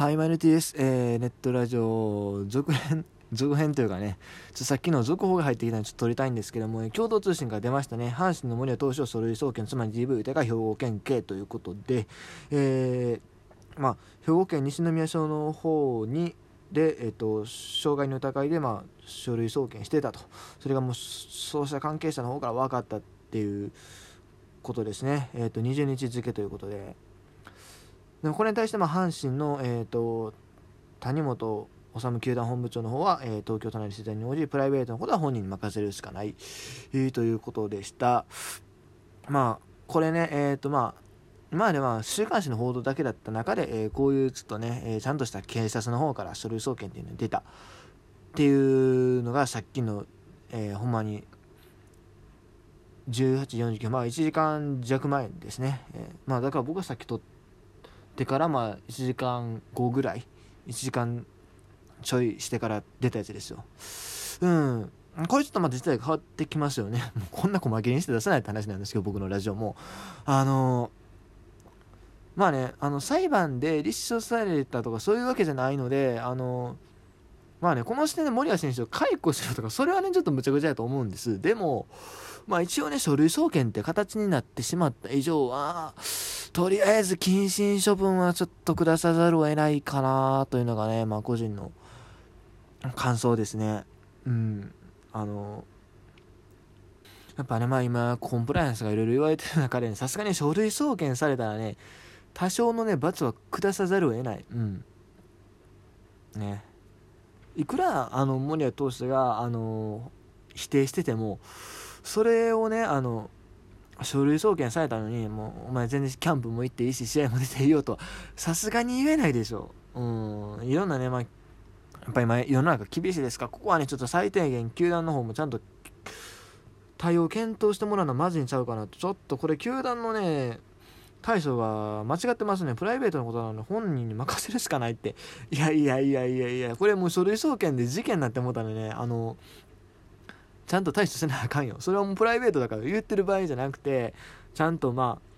はい、マイルティです。えー、ネットラジオ続編、続編というかね、ちょっとさっきの続報が入ってきたのでちょっと撮りたいんですけども、共同通信から出ましたね、阪神の森谷投手を書類送検、つまり DV 歌が兵庫県警ということで、えー、まあ、兵庫県西宮署の方に、で、えーと、傷害の疑いで、まあ、書類送検してたと、それがもう、そうした関係者の方から分かったっていうことですね、えーと、20日付ということで。でもこれに対してまあ阪神の、えーと、谷本治球団本部長の方は、えー、東京都内の取材に応じプライベートのことは本人に任せるしかない、えー、ということでした。まあこれねえっ、ー、とまあ今までは週刊誌の報道だけだった中で、えー、こういうちょっとね、えー、ちゃんとした警察の方から書類送検っていうのが出た。っていうのがさっきの、えー、ほんまに18時49まあ1時間弱前ですね、えー、まあだから僕はさっき撮ってってからまあ1時間後ぐらい1時間ちょいしてから出たやつですよ。うん。これちょっとまあ実態変わってきますよね。も うこんな細切れにして出さないって話なんですけど僕のラジオも。あのまあねあの裁判で立証されたとかそういうわけじゃないのであのまあねこの時点で森谷選手を解雇しろとかそれはねちょっとむちゃくちゃだと思うんです。でもまあ一応ね書類送検って形になってしまった以上はとりあえず謹慎処分はちょっと下さざるを得ないかなというのがね、まあ、個人の感想ですね。うん。あの、やっぱね、まあ今、コンプライアンスがいろいろ言われてる中で、さすがに書類送検されたらね、多少のね、罰は下さざるを得ない。うん。ね。いくら、あの、森谷投手が、あの、否定してても、それをね、あの、書類送検されたのにもうお前全然キャンプも行っていいし試合も出ていいよとさすがに言えないでしょう。ん。いろんなねまあやっぱり今世の中厳しいですか。らここはねちょっと最低限球団の方もちゃんと対応検討してもらうのはまずいんちゃうかなと。ちょっとこれ球団のね対処が間違ってますね。プライベートのことなので本人に任せるしかないって。いやいやいやいやいやこれもう書類送検で事件になって思ったのねあのちゃんと対処せなあかんよそれはもうプライベートだから言ってる場合じゃなくてちゃんとまあ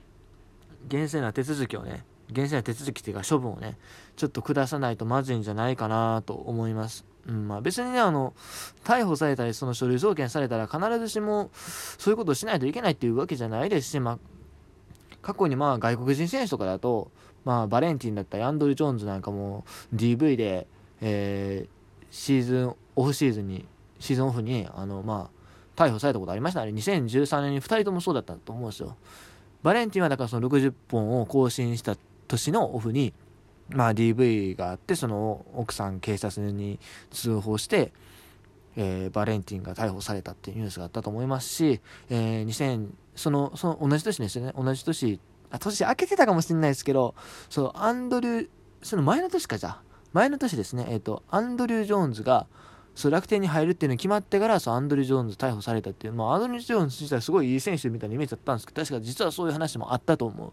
厳正な手続きをね厳正な手続きっていうか処分をねちょっと下さないとまずいんじゃないかなと思います。うんまあ、別にねあの逮捕されたりその書類送検されたら必ずしもそういうことをしないといけないっていうわけじゃないですし、まあ、過去にまあ外国人選手とかだと、まあ、バレンティンだったりアンドリュ・ジョーンズなんかも DV で、えー、シーズンオフシーズンにシーズンオフに、あの、まあ、逮捕されたことありましたね。2013年に2人ともそうだったと思うんですよ。バレンティンはだからその60本を更新した年のオフに、まあ DV があって、その奥さん警察に通報して、えー、バレンティンが逮捕されたっていうニュースがあったと思いますし、えー、2000、その、その同じ年ですよね。同じ年、あ、年明けてたかもしれないですけど、そう、アンドリュー、その前の年かじゃ前の年ですね。えっ、ー、と、アンドリュー・ジョーンズが、そう楽天に入るっていうのが決まってからそうアンドリュー・ジョーンズ逮捕されたっていう、まあ、アンドリュー・ジョーンズ自体すごいいい選手みたいなイメージだったんですけど確か実はそういう話もあったと思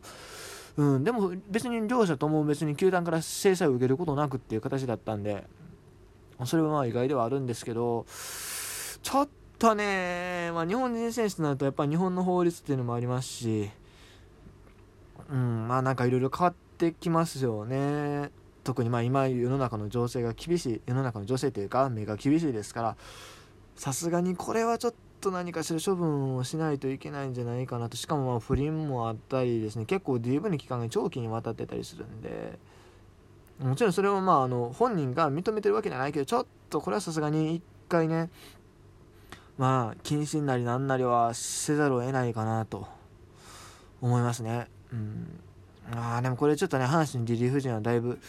う、うん、でも別に両者とも別に球団から制裁を受けることなくっていう形だったんでそれはまあ意外ではあるんですけどちょっとね、まあ、日本人選手となるとやっぱり日本の法律っていうのもありますしうんまあなんかいろいろ変わってきますよね。特にまあ今世の中の情勢が厳しい世の中の情勢というか目が厳しいですからさすがにこれはちょっと何かしら処分をしないといけないんじゃないかなと。しかもま不倫もあったりですね。結構 DV の期間が長期にわたってたりするんで。もちろんそれはまああの本人が認めてるわけじゃないけどちょっとこれはさすがに一回ねまあ謹慎なりなんなりはせざるを得ないかなと思いますね。うん。ああでもこれちょっとね阪神リリーフ陣はだいぶ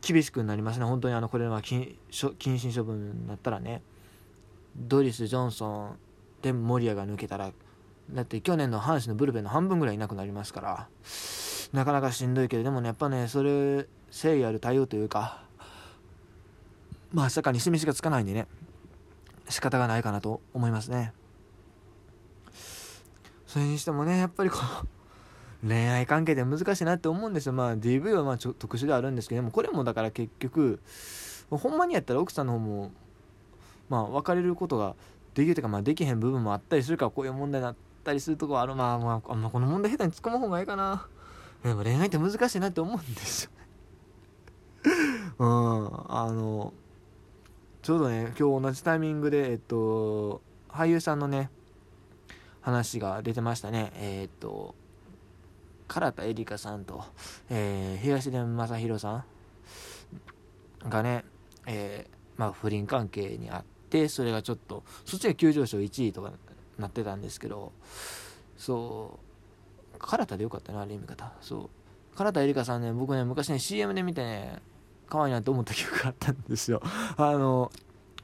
厳しくなりますね。本当にあのこれは謹慎処分になったらね。ドリス・ジョンソンでモリアが抜けたらだって去年の阪神のブルペンの半分ぐらいいなくなりますから。なかなかしんどいけどでもねやっぱねそれ誠意ある対応というかまあかに示しがつかないんでね仕方がないかなと思いますね。それにしてもねやっぱりこう恋愛関係で難しいなって思うんですよ。まあ DV はまあちょ特殊ではあるんですけどもこれもだから結局ほんまにやったら奥さんの方もまあ別れることができるというかまあできへん部分もあったりするからこういう問題になったりするとこはある。まあまあ、ま、この問題下手に突っ込む方がいいかな。でも恋愛って難しいなって思うんですよ。うん。あのちょうどね今日同じタイミングでえっと俳優さんのね話が出てましたね。えっと唐田絵里香さんと、えー、東出正宏さんがね、えー、まあ、不倫関係にあってそれがちょっとそっちが急上昇1位とかなってたんですけどそう唐田でよかったなあれ見方。そう。唐田絵里香さんね僕ね昔ね CM で見てね可愛いなと思った記憶があったんですよ。あの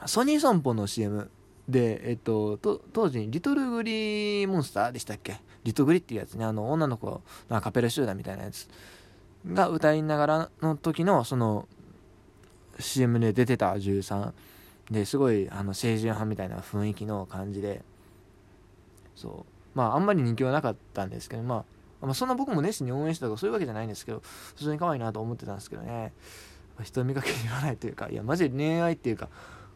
ソニー損保の CM で、えっと、と当時リトルグリーモンスターでしたっけ？リトグリっていうやつね。あの女の子のカペラ集団みたいなやつ。が歌いながらの時のその CM で出てた女優さん。ですごいあの清純派みたいな雰囲気の感じで。そう。まああんまり人気はなかったんですけどまあ、まあ、そんな僕も熱心に応援したとかそういうわけじゃないんですけど普通に可愛いなと思ってたんですけどね。人見かけに言わないというかいやマジで恋愛っていうか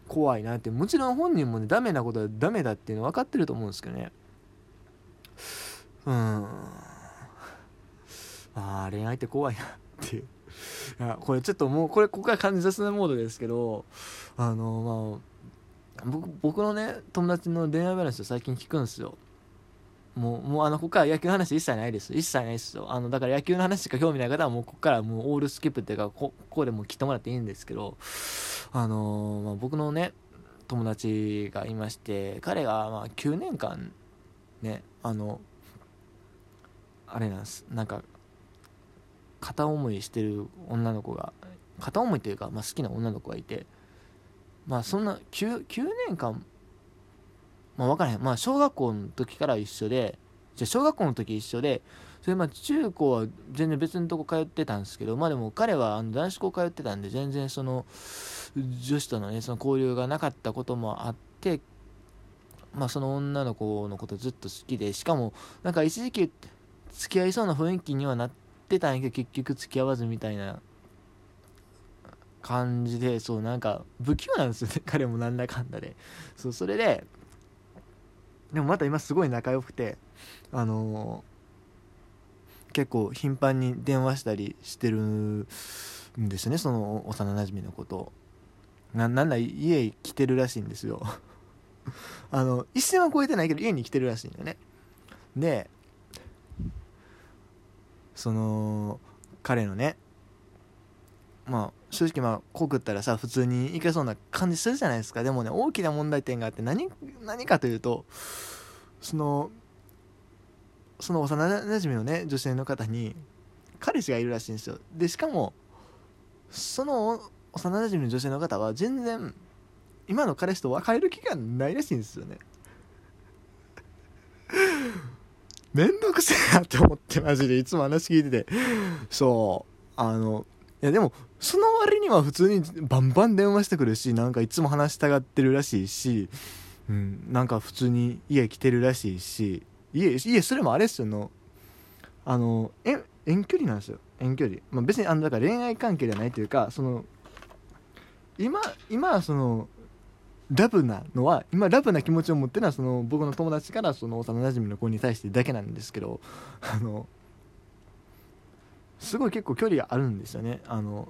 怖いなって。もちろん本人もねダメなことはダメだっていうの分かってると思うんですけどね。うん。ああ恋愛って怖いなって。いういやこれちょっともうこれここから感じさせないモードですけどあのまあ僕僕のね友達の恋愛話を最近聞くんですよ。もう、もうあの、ここから野球の話一切ないです。一切ないですよ。あの、だから野球の話しか興味ない方はもうここからもうオールスキップっていうか、ここでもう切ってもらっていいんですけど、あのー、まあ、僕のね、友達がいまして、彼がまあ9年間、ね、あの、あれなんです、なんか、片思いしてる女の子が、片思いというか、まあ、好きな女の子がいて、まあそんな 9, 9年間まあ分からへん。まあ小学校の時から一緒で、じゃ小学校の時一緒で、それまあ中高は全然別のとこ通ってたんですけど、まあでも彼はあの男子校通ってたんで、全然その女子とのね、その交流がなかったこともあって、まあその女の子のことずっと好きで、しかもなんか一時期付き合いそうな雰囲気にはなってたんやけど、結局付き合わずみたいな感じで、そうなんか不器用なんですよね、彼もなんだかんだで。そう、それで、でもまた今すごい仲良くてあのー、結構頻繁に電話したりしてるんですねその幼なじみのことななんだ家来てるらしいんですよ。あの一線は超えてないけど家に来てるらしいんだよね。でその彼のねまあ正直まあ告ったらさ普通にいけそうな感じするじゃないですか。でもね大きな問題点があって何何かというとそのその幼なじみのね女性の方に彼氏がいるらしいんですよ。でしかもその幼なじみの女性の方は全然今の彼氏と別れる気がないらしいんですよね。めんどくせえなって思ってマジで。いつも話聞いてて。そう。あのいやでもその割には普通にバンバン電話してくるしなんかいつも話したがってるらしいし、うん、なんか普通に家来てるらしいし家家それもあれっすよのあの遠遠距離なんですよ遠距離、まあ、別にあのだから恋愛関係じゃないというかその今今そのラブなのは今ラブな気持ちを持ってるのはその僕の友達からその幼なじみの子に対してだけなんですけどあのすごい結構距離があるんですよね。あの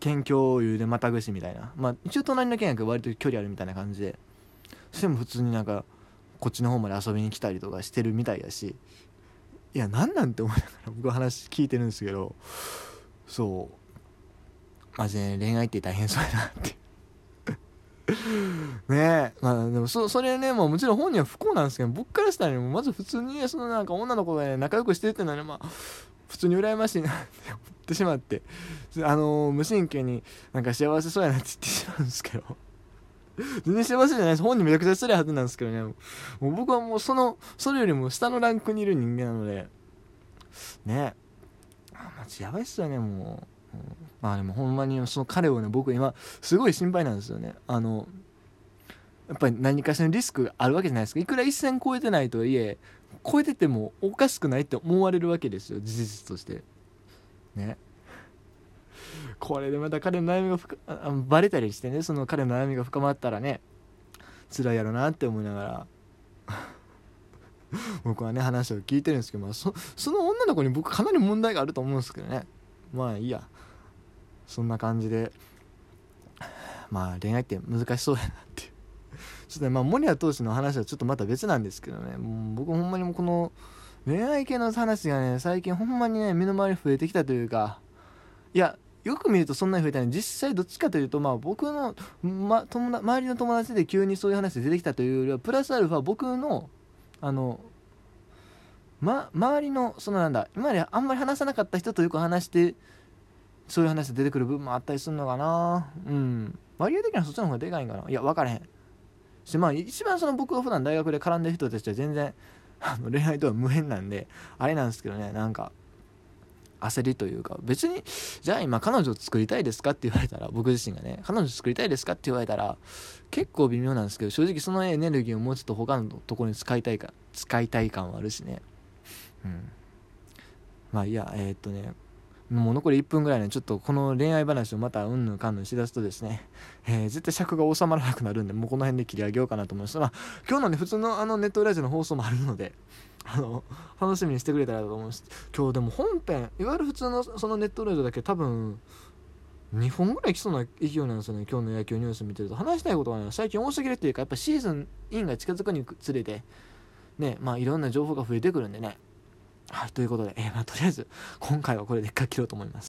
県境有でまたぐしみたいな。まあ一応隣の県やけど割と距離あるみたいな感じで。それも普通になんかこっちの方まで遊びに来たりとかしてるみたいやし。いや何なんて思いながら 僕は話聞いてるんですけど。そう。マジで恋愛って大変そうやなって。ねえ。まあでもそそれねもうもちろん本人は不幸なんですけど僕からしたらまず普通にそのなんか女の子がね仲良くしてるっていうのはねまあ普通に羨ましいなって思ってしまってあのー、無神経になんか幸せそうやなって言ってしまうんですけど。全然幸せじゃないです。本人めちゃくちゃ失礼はずなんですけどね。もう僕はもうそのそれよりも下のランクにいる人間なので。ね。あマジやばいっすよねもう、うん、まあでもほんまにその彼をね僕今すごい心配なんですよね。あのやっぱり何かしらのリスクがあるわけじゃないですか。いくら一線超えてないとはいえ超えててもおかしくないって思われるわけですよ事実として。ね。これでまた彼の悩みが深バレたりしてねその彼の悩みが深まったらね辛いやろなって思いながら。僕はね話を聞いてるんですけど、まあ、そその女の子に僕かなり問題があると思うんですけどね。まあいいや。そんな感じで。まあ恋愛って難しそうやなっていう。ちょっとねまあ森谷投手の話はちょっとまた別なんですけどね。僕ほんまにもこの恋愛系の話がね最近ほんまにね身の回り増えてきたというか。いやよく見るとそんなに増えたのに実際どっちかというとまあ僕の、ま、友周りの友達で急にそういう話出てきたというよりはプラスアルファ僕のあのま、周りのそのなんだ今まであんまり話さなかった人とよく話してそういう話で出てくる部分もあったりするのかな。うん。割合的にはそっちの方がでかいんかな。いや分からへん。しまあ一番その僕が普段大学で絡んでる人たちは全然 あの恋愛とは無縁なんであれなんですけどねなんか焦りというか別にじゃあ今彼女を作りたいですかって言われたら僕自身がね彼女作りたいですかって言われたら結構微妙なんですけど正直そのエネルギーをもうちょっと他のところに使いたいか使いたい感はあるしね。うん。まあいやえー、っとねもう残り1分ぐらいねちょっとこの恋愛話をまたうんぬんかんぬんしだすとですね、えー、絶対尺が収まらなくなるんでもうこの辺で切り上げようかなと思います。まあ今日のね普通のあのネットラジオの放送もあるので あの楽しみにしてくれたらと思います。今日でも本編いわゆる普通のそのネットラジオだけ多分2本ぐらい来そうな勢いなんですよね今日の野球ニュース見てると。話したいことが、ね、最近多すぎるっていうかやっぱシーズンインが近づくにつれてねまあいろんな情報が増えてくるんでね。はいということで、えーまあ、とりあえず今回はこれでっか切ろうと思います。